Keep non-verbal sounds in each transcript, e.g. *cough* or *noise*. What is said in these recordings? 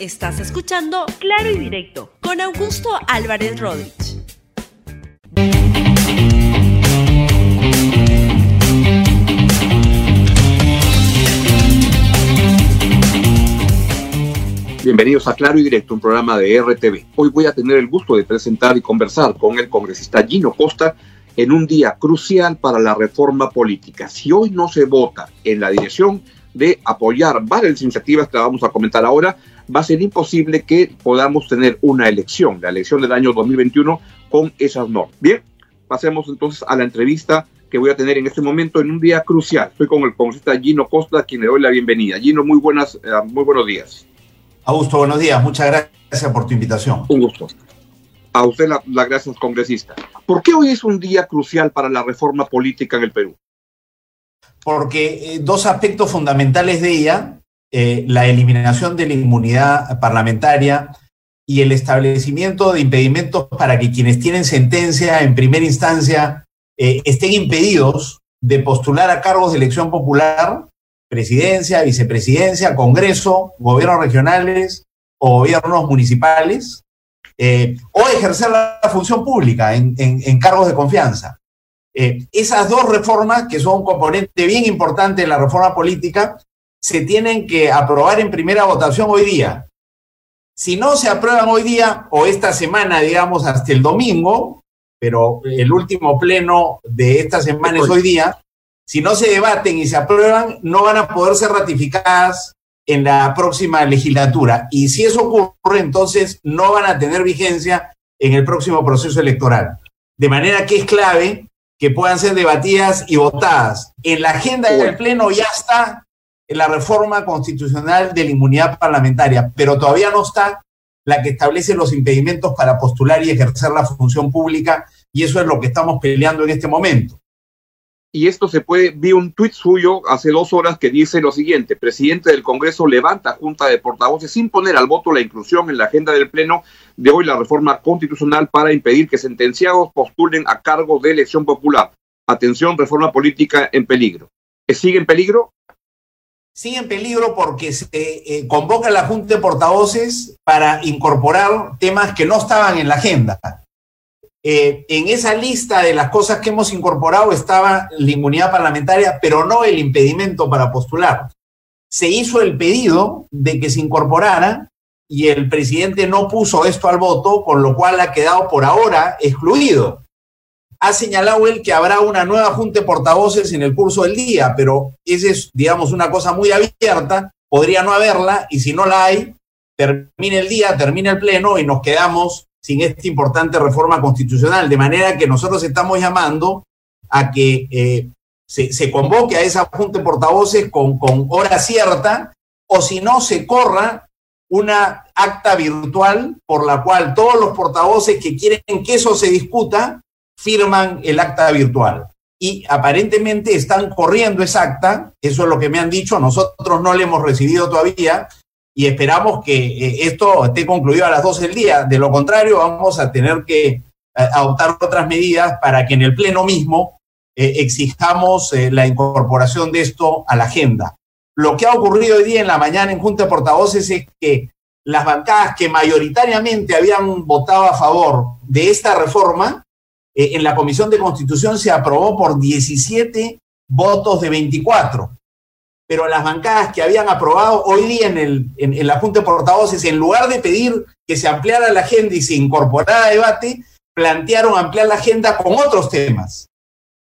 Estás escuchando Claro y Directo con Augusto Álvarez Rodríguez. Bienvenidos a Claro y Directo, un programa de RTV. Hoy voy a tener el gusto de presentar y conversar con el congresista Gino Costa en un día crucial para la reforma política. Si hoy no se vota en la dirección de apoyar varias iniciativas que vamos a comentar ahora, va a ser imposible que podamos tener una elección, la elección del año 2021, con esas normas. Bien, pasemos entonces a la entrevista que voy a tener en este momento en un día crucial. Estoy con el congresista Gino Costa, a quien le doy la bienvenida. Gino, muy, buenas, eh, muy buenos días. Augusto, buenos días. Muchas gracias por tu invitación. Un gusto. A usted las la gracias, congresista. ¿Por qué hoy es un día crucial para la reforma política en el Perú? Porque eh, dos aspectos fundamentales de ella, eh, la eliminación de la inmunidad parlamentaria y el establecimiento de impedimentos para que quienes tienen sentencia en primera instancia eh, estén impedidos de postular a cargos de elección popular, presidencia, vicepresidencia, congreso, gobiernos regionales o gobiernos municipales, eh, o ejercer la función pública en, cargos de confianza. Esas dos reformas, que son un componente bien importante de la reforma política, se tienen que aprobar en primera votación hoy día. Si no se aprueban hoy día o esta semana, digamos, hasta el domingo, pero el último pleno de esta semana es hoy día, si no se debaten y se aprueban, no van a poder ser ratificadas en la próxima legislatura. Y si eso ocurre, entonces no van a tener vigencia en el próximo proceso electoral. De manera que es clave que puedan ser debatidas y votadas. En la agenda del Pleno ya está la reforma constitucional de la inmunidad parlamentaria, pero todavía no está la que establece los impedimentos para postular y ejercer la función pública, y eso es lo que estamos peleando en este momento y esto se puede, vi un tuit suyo hace dos horas que dice lo siguiente, presidente del Congreso levanta junta de portavoces sin poner al voto la inclusión en la agenda del Pleno de hoy la reforma constitucional para impedir que sentenciados postulen a cargo de elección popular. Atención, reforma política en peligro. ¿Sigue en peligro? Sigue en peligro porque se eh, convoca la Junta de Portavoces para incorporar temas que no estaban en la agenda. Eh, en esa lista de las cosas que hemos incorporado estaba la inmunidad parlamentaria, pero no el impedimento para postular. Se hizo el pedido de que se incorporara y el presidente no puso esto al voto, con lo cual ha quedado por ahora excluido. Ha señalado él que habrá una nueva junta de portavoces en el curso del día, pero esa es, digamos, una cosa muy abierta, podría no haberla, y si no la hay, termina el día, termina el pleno y nos quedamos sin esta importante reforma constitucional. De manera que nosotros estamos llamando a que eh, se, convoque a esa junta de portavoces con hora cierta, o si no, se corra una acta virtual por la cual todos los portavoces que quieren que eso se discuta firman el acta virtual. Y aparentemente están corriendo esa acta, eso es lo que me han dicho, nosotros no le hemos recibido todavía, y esperamos que eh, esto esté concluido a las 12 del día. De lo contrario, vamos a tener que eh, adoptar otras medidas para que en el Pleno mismo eh, exijamos la incorporación de esto a la agenda. Lo que ha ocurrido hoy día en la mañana en Junta de Portavoces es que las bancadas que mayoritariamente habían votado a favor de esta reforma, en la Comisión de Constitución se aprobó por 17 votos de 24 pero las bancadas que habían aprobado hoy día en, el, en, la Junta de Portavoces, en lugar de pedir que se ampliara la agenda y se incorporara a debate, plantearon ampliar la agenda con otros temas.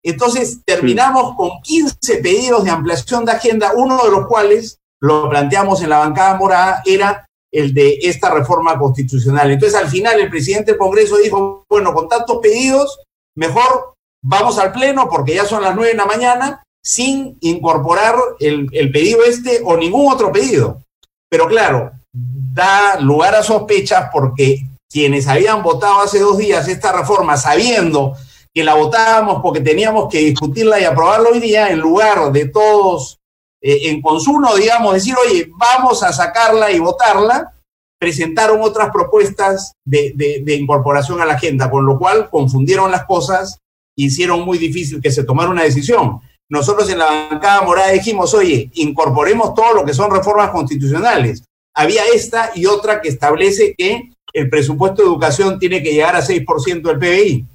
Entonces terminamos con 15 pedidos de ampliación de agenda, uno de los cuales lo planteamos en la bancada morada, era el de esta reforma constitucional. Entonces al final el presidente del Congreso dijo, bueno, con tantos pedidos, mejor vamos al Pleno porque ya son las nueve de la mañana sin incorporar el, pedido este o ningún otro pedido. Pero claro, da lugar a sospechas porque quienes habían votado hace dos días esta reforma sabiendo que la votábamos porque teníamos que discutirla y aprobarla hoy día, en lugar de todos eh, en consumo, digamos, decir, oye, vamos a sacarla y votarla, presentaron otras propuestas de, incorporación a la agenda, con lo cual confundieron las cosas, hicieron muy difícil que se tomara una decisión nosotros en la bancada morada dijimos, oye, incorporemos todo lo que son reformas constitucionales. había esta y otra que establece que el presupuesto de educación tiene que llegar a 6% del PBI.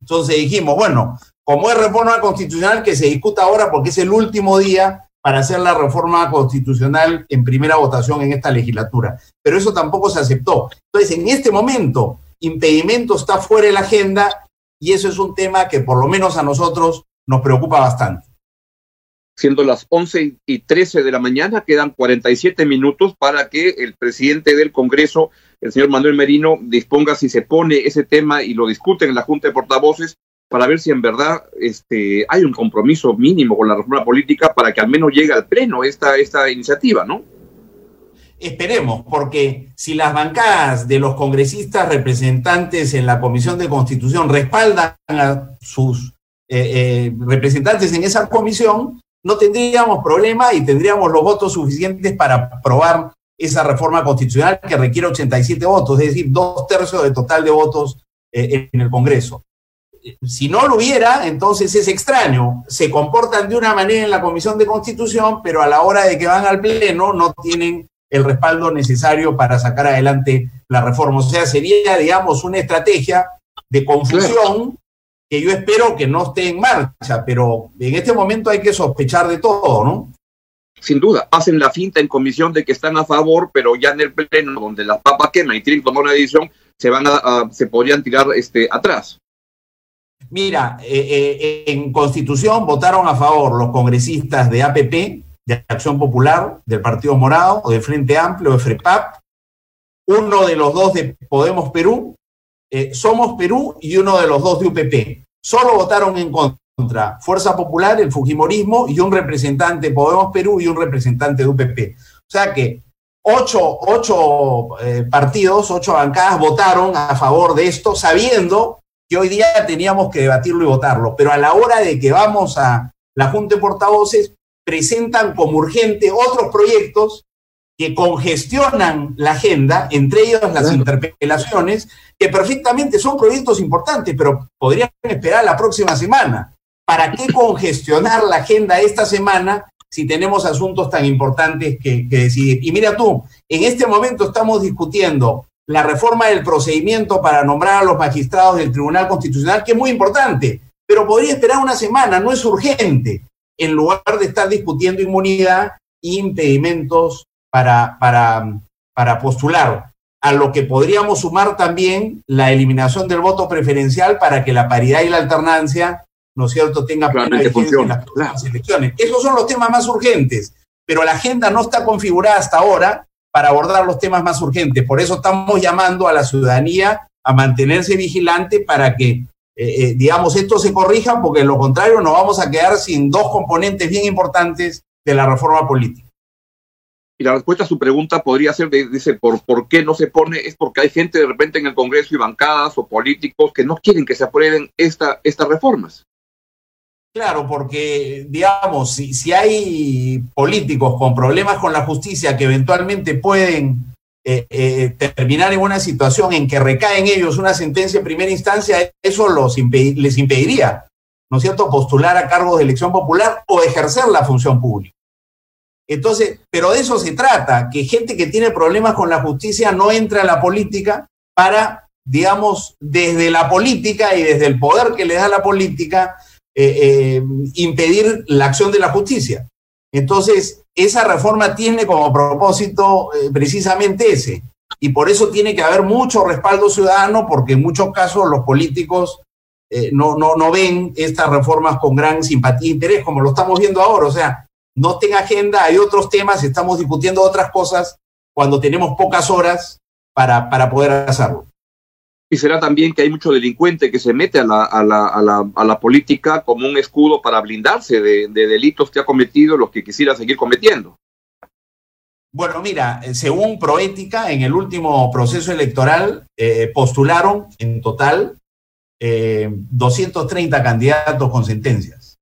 Entonces dijimos, bueno, como es reforma constitucional, que se discuta ahora porque es el último día para hacer la reforma constitucional en primera votación en esta legislatura. Pero eso tampoco se aceptó. Entonces, en este momento, impedimento está fuera de la agenda y eso es un tema que por lo menos a nosotros nos preocupa bastante. Siendo las 11 y 13 de la mañana, quedan 47 minutos para que el presidente del Congreso, el señor Manuel Merino, disponga si se pone ese tema y lo discuten en la Junta de Portavoces para ver si en verdad este, hay un compromiso mínimo con la reforma política para que al menos llegue al pleno esta, esta iniciativa, ¿no? Esperemos, porque si las bancadas de los congresistas representantes en la Comisión de Constitución respaldan a sus eh, eh, representantes en esa comisión, no tendríamos problema y tendríamos los votos suficientes para aprobar esa reforma constitucional que requiere 87 votos, es decir, dos tercios del total de votos eh, en el Congreso. Si no lo hubiera, entonces es extraño. Se comportan de una manera en la Comisión de Constitución, pero a la hora de que van al Pleno no tienen el respaldo necesario para sacar adelante la reforma. O sea, sería, digamos, una estrategia de confusión que yo espero que no esté en marcha, pero en este momento hay que sospechar de todo, ¿no? Sin duda, hacen la finta en comisión de que están a favor, pero ya en el pleno, donde las papas queman y tienen que tomar una decisión, se van a, se podrían tirar este atrás. Mira, eh, eh, en Constitución votaron a favor los congresistas de APP, de Acción Popular, del Partido Morado, o del Frente Amplio, de FREPAP, uno de los dos de Podemos Perú, eh, Somos Perú y uno de los dos de UPP. Solo votaron en contra Fuerza Popular, el Fujimorismo y un representante de Podemos Perú y un representante de UPP. O sea que ocho, ocho eh, partidos, ocho bancadas votaron a favor de esto, sabiendo que hoy día teníamos que debatirlo y votarlo. Pero a la hora de que vamos a la Junta de Portavoces, presentan como urgente otros proyectos que congestionan la agenda, entre ellos las interpelaciones, que perfectamente son proyectos importantes, pero podrían esperar la próxima semana. ¿Para qué *laughs* congestionar la agenda esta semana si tenemos asuntos tan importantes que, que decidir? Y mira tú, en este momento estamos discutiendo la reforma del procedimiento para nombrar a los magistrados del Tribunal Constitucional, que es muy importante, pero podría esperar una semana, no es urgente en lugar de estar discutiendo inmunidad e impedimentos para, para, para postular. A lo que podríamos sumar también la eliminación del voto preferencial para que la paridad y la alternancia, ¿no es cierto?, tenga plena en las elecciones. Esos son los temas más urgentes, pero la agenda no está configurada hasta ahora para abordar los temas más urgentes. Por eso estamos llamando a la ciudadanía a mantenerse vigilante para que eh, eh, digamos, esto se corrija, porque en lo contrario nos vamos a quedar sin dos componentes bien importantes de la reforma política. Y la respuesta a su pregunta podría ser, dice, ¿por, ¿por qué no se pone? Es porque hay gente de repente en el Congreso y bancadas o políticos que no quieren que se aprueben esta, estas reformas. Claro, porque, digamos, si, si hay políticos con problemas con la justicia que eventualmente pueden eh, eh, terminar en una situación en que recae en ellos una sentencia en primera instancia, eso los les impediría, ¿no es cierto?, postular a cargos de elección popular o ejercer la función pública. Entonces, pero de eso se trata, que gente que tiene problemas con la justicia no entra en la política para, digamos, desde la política y desde el poder que le da la política, eh, impedir la acción de la justicia. Entonces, esa reforma tiene como propósito eh, precisamente ese. Y por eso tiene que haber mucho respaldo ciudadano, porque en muchos casos los políticos eh, no, no, no ven estas reformas con gran simpatía e interés, como lo estamos viendo ahora. O sea, no tenga agenda, hay otros temas, estamos discutiendo otras cosas cuando tenemos pocas horas para, para poder hacerlo y será también que hay mucho delincuente que se mete a la, a la, a la, a la política como un escudo para blindarse de, delitos que ha cometido, los que quisiera seguir cometiendo. Bueno, mira, eh, según Proética, en el último proceso electoral eh, postularon en total 230 eh, candidatos con sentencias.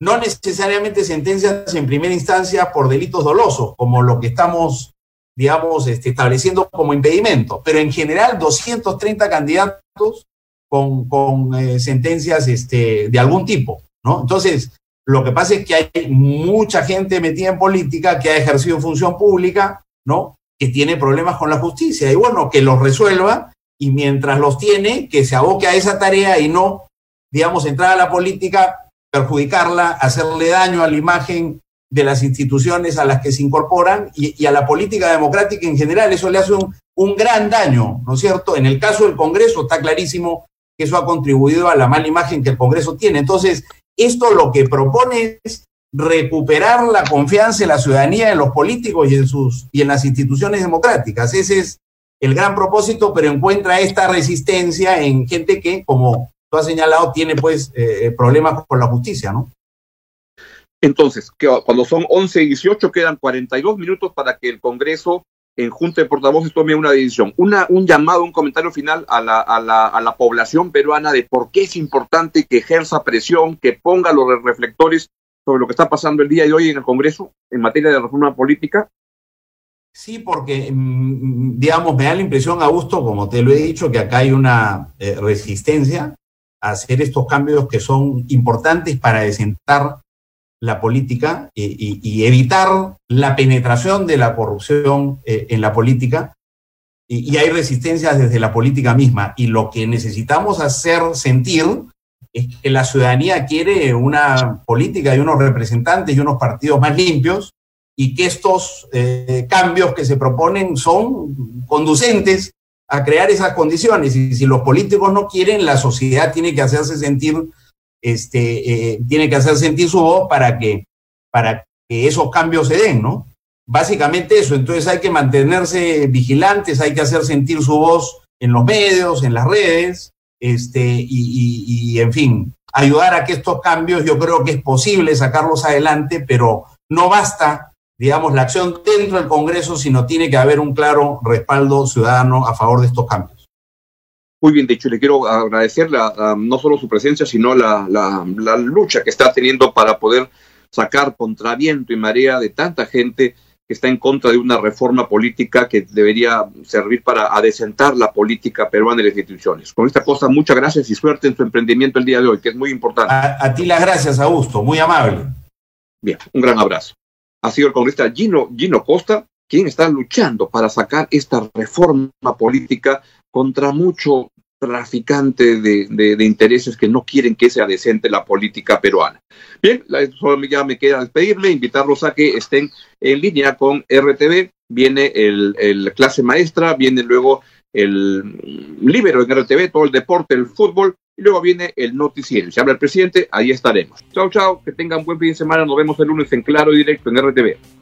No necesariamente sentencias en primera instancia por delitos dolosos, como lo que estamos digamos, este, estableciendo como impedimento, pero en general 230 candidatos con, con eh, sentencias este, de algún tipo, ¿no? Entonces, lo que pasa es que hay mucha gente metida en política que ha ejercido función pública, ¿no? que tiene problemas con la justicia. Y bueno, que los resuelva y mientras los tiene, que se aboque a esa tarea y no, digamos, entrar a la política, perjudicarla, hacerle daño a la imagen de las instituciones a las que se incorporan y, a la política democrática en general. Eso le hace un, gran daño, ¿no es cierto? En el caso del Congreso está clarísimo que eso ha contribuido a la mala imagen que el Congreso tiene. Entonces, esto lo que propone es recuperar la confianza de la ciudadanía en los políticos y en, sus, y en las instituciones democráticas. Ese es el gran propósito, pero encuentra esta resistencia en gente que, como tú has señalado, tiene pues eh, problemas con la justicia, ¿no? Entonces, cuando son 11 y 18 quedan 42 minutos para que el Congreso en Junta de Portavoces tome una decisión. Una, un llamado, un comentario final a la, a, la, a la población peruana de por qué es importante que ejerza presión, que ponga los reflectores sobre lo que está pasando el día de hoy en el Congreso en materia de reforma política. Sí, porque, mm, digamos, me da la impresión, Augusto, como te lo he dicho, que acá hay una eh, resistencia a hacer estos cambios que son importantes para desentar la política y, evitar la penetración de la corrupción eh, en la política. Y, hay resistencias desde la política misma. Y lo que necesitamos hacer sentir es que la ciudadanía quiere una política y unos representantes y unos partidos más limpios y que estos eh, cambios que se proponen son conducentes a crear esas condiciones. Y si los políticos no quieren, la sociedad tiene que hacerse sentir este, eh, tiene que hacer sentir su voz para que, para que esos cambios se den, ¿no? Básicamente eso, entonces hay que mantenerse vigilantes, hay que hacer sentir su voz en los medios, en las redes, este, y, en fin, ayudar a que estos cambios, yo creo que es posible sacarlos adelante, pero no basta, digamos, la acción dentro del Congreso, sino tiene que haber un claro respaldo ciudadano a favor de estos cambios. Muy bien dicho, le quiero agradecer no solo su presencia, sino la, lucha que está teniendo para poder sacar contra viento y marea de tanta gente que está en contra de una reforma política que debería servir para adecentar la política peruana y las instituciones. Con esta cosa, muchas gracias y suerte en su emprendimiento el día de hoy, que es muy importante. A, ti las gracias, Augusto, muy amable. Bien, un gran abrazo. Ha sido el congresista Gino, Gino Costa, quien está luchando para sacar esta reforma política contra mucho traficante de, intereses que no quieren que sea decente la política peruana. Bien, solo ya me queda despedirme, invitarlos a que estén en línea con RTV. Viene el, clase maestra, viene luego el libero en RTV, todo el deporte, el fútbol, y luego viene el noticiero. Si habla el presidente, ahí estaremos. Chao, chao, que tengan buen fin de semana. Nos vemos el lunes en Claro y Directo en RTV.